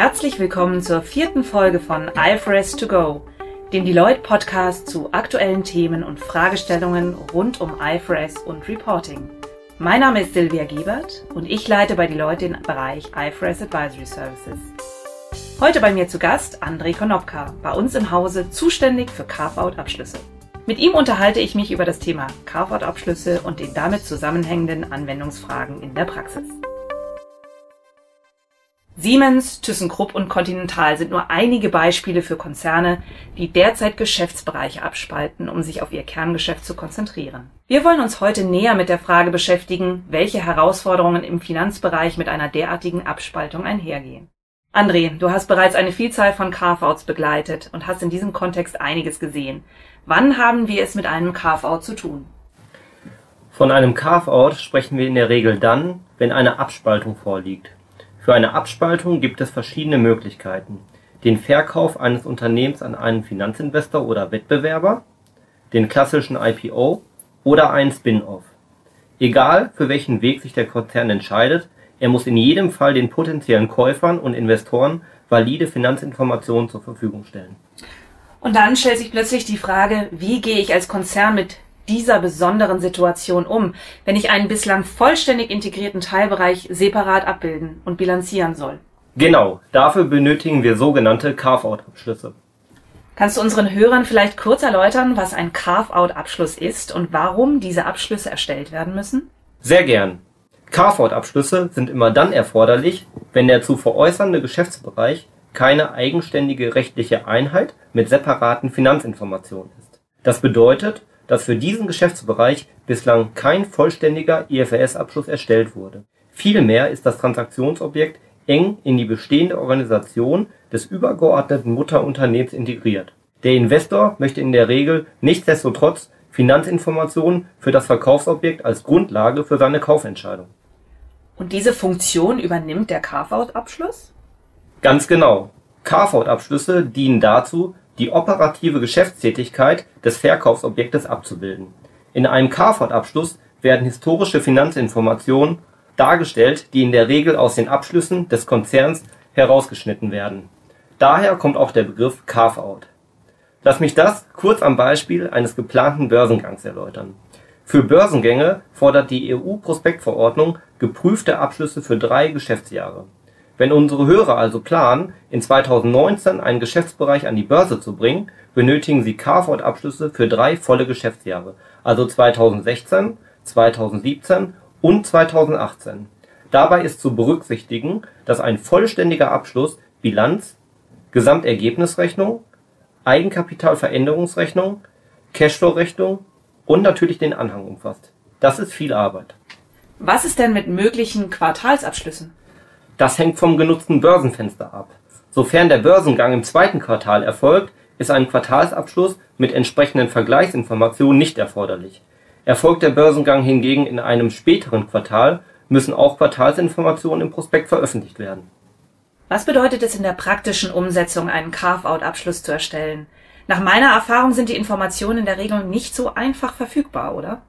Herzlich willkommen zur vierten Folge von IFRS to go, dem Deloitte Podcast zu aktuellen Themen und Fragestellungen rund um IFRS und Reporting. Mein Name ist Silvia Giebert und ich leite bei Deloitte den Bereich IFRS Advisory Services. Heute bei mir zu Gast André Konopka, bei uns im Hause zuständig für Carve-out-Abschlüsse. Mit ihm unterhalte ich mich über das Thema Carve-out-Abschlüsse und den damit zusammenhängenden Anwendungsfragen in der Praxis. Siemens, ThyssenKrupp und Continental sind nur einige Beispiele für Konzerne, die derzeit Geschäftsbereiche abspalten, um sich auf ihr Kerngeschäft zu konzentrieren. Wir wollen uns heute näher mit der Frage beschäftigen, welche Herausforderungen im Finanzbereich mit einer derartigen Abspaltung einhergehen. André, du hast bereits eine Vielzahl von Carve-outs begleitet und hast in diesem Kontext einiges gesehen. Wann haben wir es mit einem Carve-out zu tun? Von einem Carve-out sprechen wir in der Regel dann, wenn eine Abspaltung vorliegt für eine Abspaltung gibt es verschiedene Möglichkeiten: den Verkauf eines Unternehmens an einen Finanzinvestor oder Wettbewerber, den klassischen IPO oder einen Spin-off. Egal, für welchen Weg sich der Konzern entscheidet, er muss in jedem Fall den potenziellen Käufern und Investoren valide Finanzinformationen zur Verfügung stellen. Und dann stellt sich plötzlich die Frage, wie gehe ich als Konzern mit dieser besonderen Situation um, wenn ich einen bislang vollständig integrierten Teilbereich separat abbilden und bilanzieren soll? Genau, dafür benötigen wir sogenannte Carve-out-Abschlüsse. Kannst du unseren Hörern vielleicht kurz erläutern, was ein Carve-out-Abschluss ist und warum diese Abschlüsse erstellt werden müssen? Sehr gern. Carve-out-Abschlüsse sind immer dann erforderlich, wenn der zu veräußernde Geschäftsbereich keine eigenständige rechtliche Einheit mit separaten Finanzinformationen ist. Das bedeutet, dass für diesen Geschäftsbereich bislang kein vollständiger IFRS-Abschluss erstellt wurde. Vielmehr ist das Transaktionsobjekt eng in die bestehende Organisation des übergeordneten Mutterunternehmens integriert. Der Investor möchte in der Regel nichtsdestotrotz Finanzinformationen für das Verkaufsobjekt als Grundlage für seine Kaufentscheidung. Und diese Funktion übernimmt der Carve-out-Abschluss? Ganz genau. Carve-out-Abschlüsse dienen dazu, die operative Geschäftstätigkeit des Verkaufsobjektes abzubilden. In einem Carve-out-Abschluss werden historische Finanzinformationen dargestellt, die in der Regel aus den Abschlüssen des Konzerns herausgeschnitten werden. Daher kommt auch der Begriff Carve-out. Lass mich das kurz am Beispiel eines geplanten Börsengangs erläutern. Für Börsengänge fordert die EU-Prospektverordnung geprüfte Abschlüsse für drei Geschäftsjahre wenn unsere Hörer also planen, in 2019 einen Geschäftsbereich an die Börse zu bringen, benötigen sie Carve-out-Abschlüsse für drei volle Geschäftsjahre, also 2016, 2017 und 2018. Dabei ist zu berücksichtigen, dass ein vollständiger Abschluss Bilanz, Gesamtergebnisrechnung, Eigenkapitalveränderungsrechnung, Cashflow-Rechnung und natürlich den Anhang umfasst. Das ist viel Arbeit. Was ist denn mit möglichen Quartalsabschlüssen? Das hängt vom genutzten Börsenfenster ab. Sofern der Börsengang im zweiten Quartal erfolgt, ist ein Quartalsabschluss mit entsprechenden Vergleichsinformationen nicht erforderlich. Erfolgt der Börsengang hingegen in einem späteren Quartal, müssen auch Quartalsinformationen im Prospekt veröffentlicht werden. Was bedeutet es in der praktischen Umsetzung, einen Carve-out-Abschluss zu erstellen? Nach meiner Erfahrung sind die Informationen in der Regel nicht so einfach verfügbar, oder?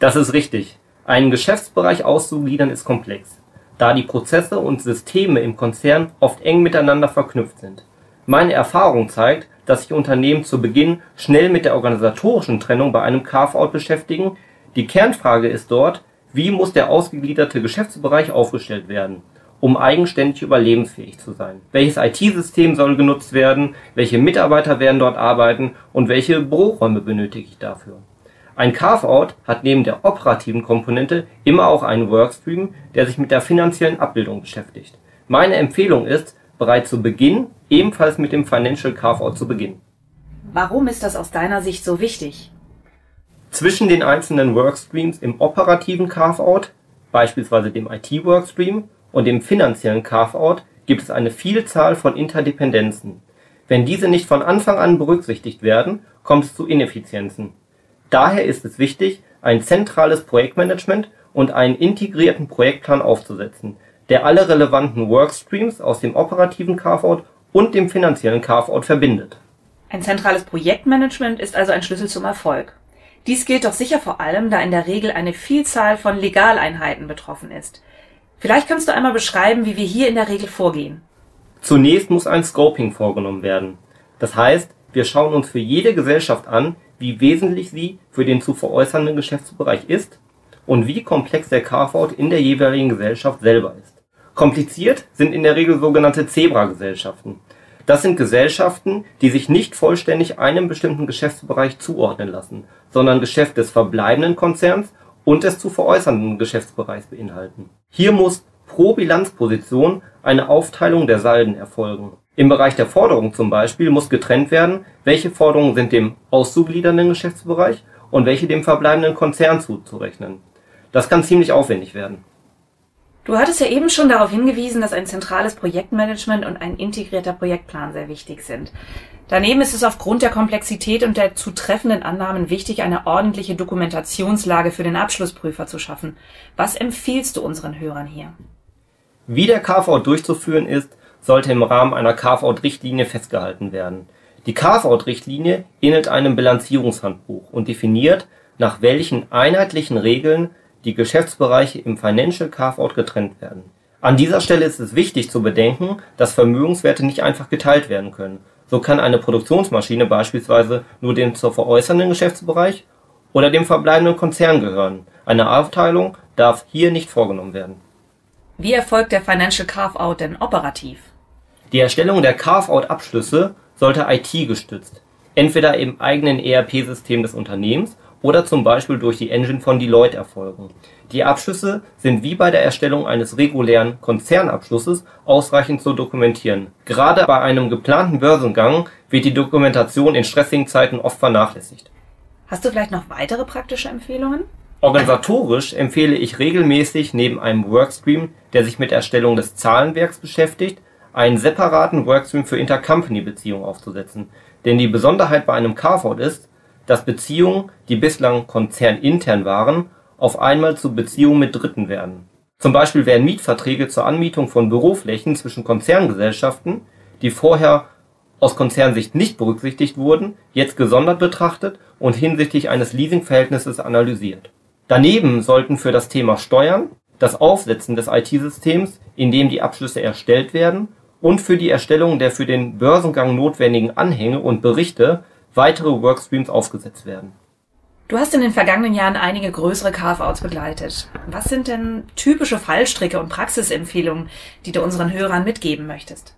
Das ist richtig. Einen Geschäftsbereich auszugliedern ist komplex da die Prozesse und Systeme im Konzern oft eng miteinander verknüpft sind. Meine Erfahrung zeigt, dass sich Unternehmen zu Beginn schnell mit der organisatorischen Trennung bei einem Carve-out beschäftigen, die Kernfrage ist dort, wie muss der ausgegliederte Geschäftsbereich aufgestellt werden, um eigenständig überlebensfähig zu sein? Welches IT-System soll genutzt werden, welche Mitarbeiter werden dort arbeiten und welche Büroräume benötige ich dafür ein Carve-out hat neben der operativen Komponente immer auch einen Workstream, der sich mit der finanziellen Abbildung beschäftigt. Meine Empfehlung ist, bereits zu Beginn ebenfalls mit dem Financial Carve-out zu beginnen. Warum ist das aus deiner Sicht so wichtig? Zwischen den einzelnen Workstreams im operativen Carve-out, beispielsweise dem IT-Workstream, und dem finanziellen Carve-out gibt es eine Vielzahl von Interdependenzen. Wenn diese nicht von Anfang an berücksichtigt werden, kommt es zu Ineffizienzen Daher ist es wichtig, ein zentrales Projektmanagement und einen integrierten Projektplan aufzusetzen, der alle relevanten Workstreams aus dem operativen Carve-out und dem finanziellen Carve-out verbindet. Ein zentrales Projektmanagement ist also ein Schlüssel zum Erfolg. Dies gilt doch sicher vor allem, da in der Regel eine Vielzahl von Legaleinheiten betroffen ist. Vielleicht kannst du einmal beschreiben, wie wir hier in der Regel vorgehen. Zunächst muss ein Scoping vorgenommen werden. Das heißt, wir schauen uns für jede Gesellschaft an, wie wesentlich sie für den zu veräußernden Geschäftsbereich ist und wie komplex der Carve-out in der jeweiligen Gesellschaft selber ist. Kompliziert sind in der Regel sogenannte Zebra-Gesellschaften. Das sind Gesellschaften, die sich nicht vollständig einem bestimmten Geschäftsbereich zuordnen lassen, sondern Geschäft des verbleibenden Konzerns und des zu veräußernden Geschäftsbereichs beinhalten. Hier muss pro Bilanzposition eine Aufteilung der Salden erfolgen. Im Bereich der Forderungen zum Beispiel muss getrennt werden, welche Forderungen sind dem auszugliedernden Geschäftsbereich und welche dem verbleibenden Konzern zuzurechnen. Das kann ziemlich aufwendig werden. Du hattest ja eben schon darauf hingewiesen, dass ein zentrales Projektmanagement und ein integrierter Projektplan sehr wichtig sind. Daneben ist es aufgrund der Komplexität und der zutreffenden Annahmen wichtig, eine ordentliche Dokumentationslage für den Abschlussprüfer zu schaffen. Was empfiehlst du unseren Hörern hier? Wie der KV durchzuführen ist, sollte im Rahmen einer KV-Richtlinie festgehalten werden. Die KV-Richtlinie ähnelt einem Bilanzierungshandbuch und definiert, nach welchen einheitlichen Regeln die Geschäftsbereiche im Financial Carve-out getrennt werden. An dieser Stelle ist es wichtig zu bedenken, dass Vermögenswerte nicht einfach geteilt werden können. So kann eine Produktionsmaschine beispielsweise nur dem zu veräußernden Geschäftsbereich oder dem verbleibenden Konzern gehören. Eine Aufteilung darf hier nicht vorgenommen werden. Wie erfolgt der Financial Carve-out denn operativ? Die Erstellung der Carve-out-Abschlüsse sollte IT-gestützt, entweder im eigenen ERP-System des Unternehmens oder zum Beispiel durch die Engine von Deloitte erfolgen. Die Abschlüsse sind wie bei der Erstellung eines regulären Konzernabschlusses ausreichend zu dokumentieren. Gerade bei einem geplanten Börsengang wird die Dokumentation in stressigen Zeiten oft vernachlässigt. Hast du vielleicht noch weitere praktische Empfehlungen? Organisatorisch empfehle ich regelmäßig neben einem Workstream, der sich mit Erstellung des Zahlenwerks beschäftigt, einen separaten Workstream für Intercompany-Beziehungen aufzusetzen. Denn die Besonderheit bei einem Carve-out ist, dass Beziehungen, die bislang konzernintern waren, auf einmal zu Beziehungen mit Dritten werden. Zum Beispiel werden Mietverträge zur Anmietung von Büroflächen zwischen Konzerngesellschaften, die vorher aus Konzernsicht nicht berücksichtigt wurden, jetzt gesondert betrachtet und hinsichtlich eines Leasingverhältnisses analysiert. Daneben sollten für das Thema Steuern, das Aufsetzen des IT-Systems, in dem die Abschlüsse erstellt werden, und für die Erstellung der für den Börsengang notwendigen Anhänge und Berichte weitere Workstreams aufgesetzt werden. Du hast in den vergangenen Jahren einige größere Carve-outs begleitet. Was sind denn typische Fallstricke und Praxisempfehlungen, die du unseren Hörern mitgeben möchtest?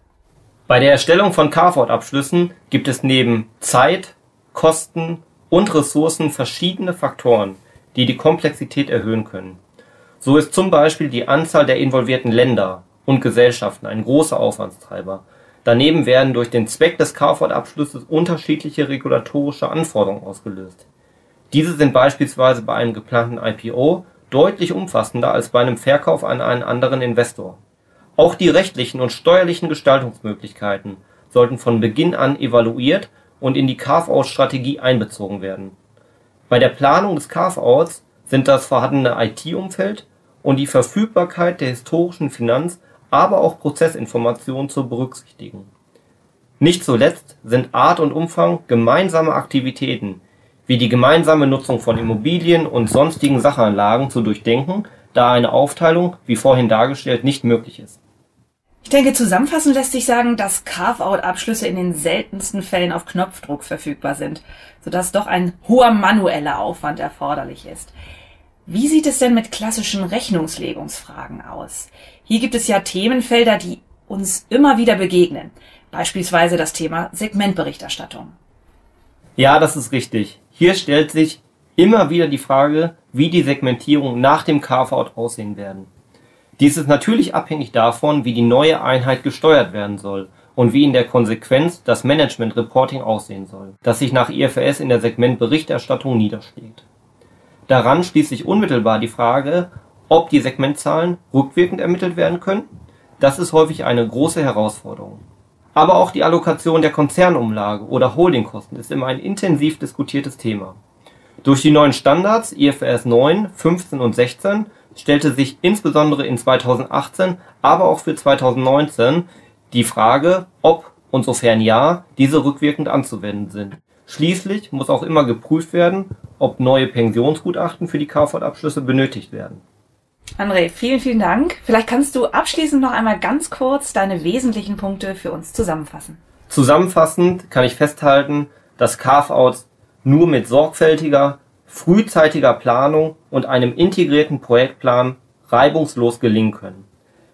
Bei der Erstellung von Carve-out-Abschlüssen gibt es neben Zeit, Kosten und Ressourcen verschiedene Faktoren, die die Komplexität erhöhen können. So ist zum Beispiel die Anzahl der involvierten Länder und Gesellschaften ein großer Aufwandstreiber Daneben werden durch den Zweck des Carport-Abschlusses unterschiedliche regulatorische Anforderungen ausgelöst. Diese sind beispielsweise bei einem geplanten IPO deutlich umfassender als bei einem Verkauf an einen anderen Investor. Auch die rechtlichen und steuerlichen Gestaltungsmöglichkeiten sollten von Beginn an evaluiert und in die Carve-out-Strategie einbezogen werden. Bei der Planung des Carve-outs sind das vorhandene IT-Umfeld und die Verfügbarkeit der historischen Finanz aber auch Prozessinformationen zu berücksichtigen. Nicht zuletzt sind Art und Umfang gemeinsamer Aktivitäten wie die gemeinsame Nutzung von Immobilien und sonstigen Sachanlagen zu durchdenken, da eine Aufteilung, wie vorhin dargestellt, nicht möglich ist. Ich denke, zusammenfassend lässt sich sagen, dass Carve-out-Abschlüsse in den seltensten Fällen auf Knopfdruck verfügbar sind, sodass doch ein hoher manueller Aufwand erforderlich ist. Wie sieht es denn mit klassischen Rechnungslegungsfragen aus? Hier gibt es ja Themenfelder, die uns immer wieder begegnen. Beispielsweise das Thema Segmentberichterstattung. Ja, das ist richtig. Hier stellt sich immer wieder die Frage, wie die Segmentierung nach dem Carve-out aussehen werden. Dies ist natürlich abhängig davon, wie die neue Einheit gesteuert werden soll und wie in der Konsequenz das Management Reporting aussehen soll, das sich nach IFRS in der Segmentberichterstattung niederschlägt. Daran schließt sich unmittelbar die Frage, ob die Segmentzahlen rückwirkend ermittelt werden können. Das ist häufig eine große Herausforderung. Aber auch die Allokation der Konzernumlage oder Holdingkosten ist immer ein intensiv diskutiertes Thema. Durch die neuen Standards IFRS 9, 15 und 16 stellte sich insbesondere in 2018, aber auch für 2019 die Frage, ob und sofern ja, diese rückwirkend anzuwenden sind. Schließlich muss auch immer geprüft werden, ob neue Pensionsgutachten für die KV-Abschlüsse benötigt werden. André, vielen, vielen Dank. Vielleicht kannst du abschließend noch einmal ganz kurz deine wesentlichen Punkte für uns zusammenfassen. Zusammenfassend kann ich festhalten, dass Carve-outs nur mit sorgfältiger, frühzeitiger Planung und einem integrierten Projektplan reibungslos gelingen können.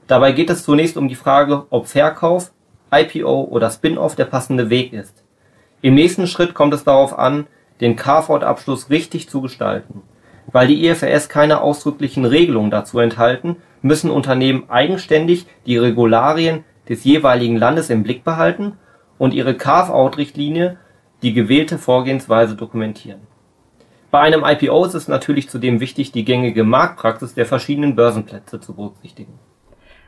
Dabei geht es zunächst um die Frage, ob Verkauf, IPO oder Spin-off der passende Weg ist. Im nächsten Schritt kommt es darauf an, den Carve-out-Abschluss richtig zu gestalten. Weil die IFRS keine ausdrücklichen Regelungen dazu enthalten, müssen Unternehmen eigenständig die Regularien des jeweiligen Landes im Blick behalten und ihre Carve-out-Richtlinie die gewählte Vorgehensweise dokumentieren. Bei einem IPO ist es natürlich zudem wichtig, die gängige Marktpraxis der verschiedenen Börsenplätze zu berücksichtigen.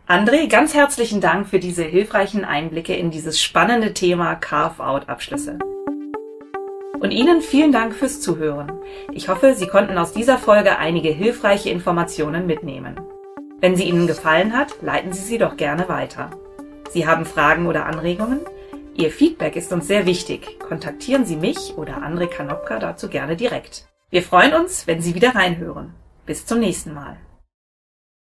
André, ganz herzlichen Dank für diese hilfreichen Einblicke in dieses spannende Thema Carve-out-Abschlüsse. Und Ihnen vielen Dank fürs Zuhören. Ich hoffe, Sie konnten aus dieser Folge einige hilfreiche Informationen mitnehmen. Wenn sie Ihnen gefallen hat, leiten Sie sie doch gerne weiter. Sie haben Fragen oder Anregungen? Ihr Feedback ist uns sehr wichtig. Kontaktieren Sie mich oder André Kanopka dazu gerne direkt. Wir freuen uns, wenn Sie wieder reinhören. Bis zum nächsten Mal.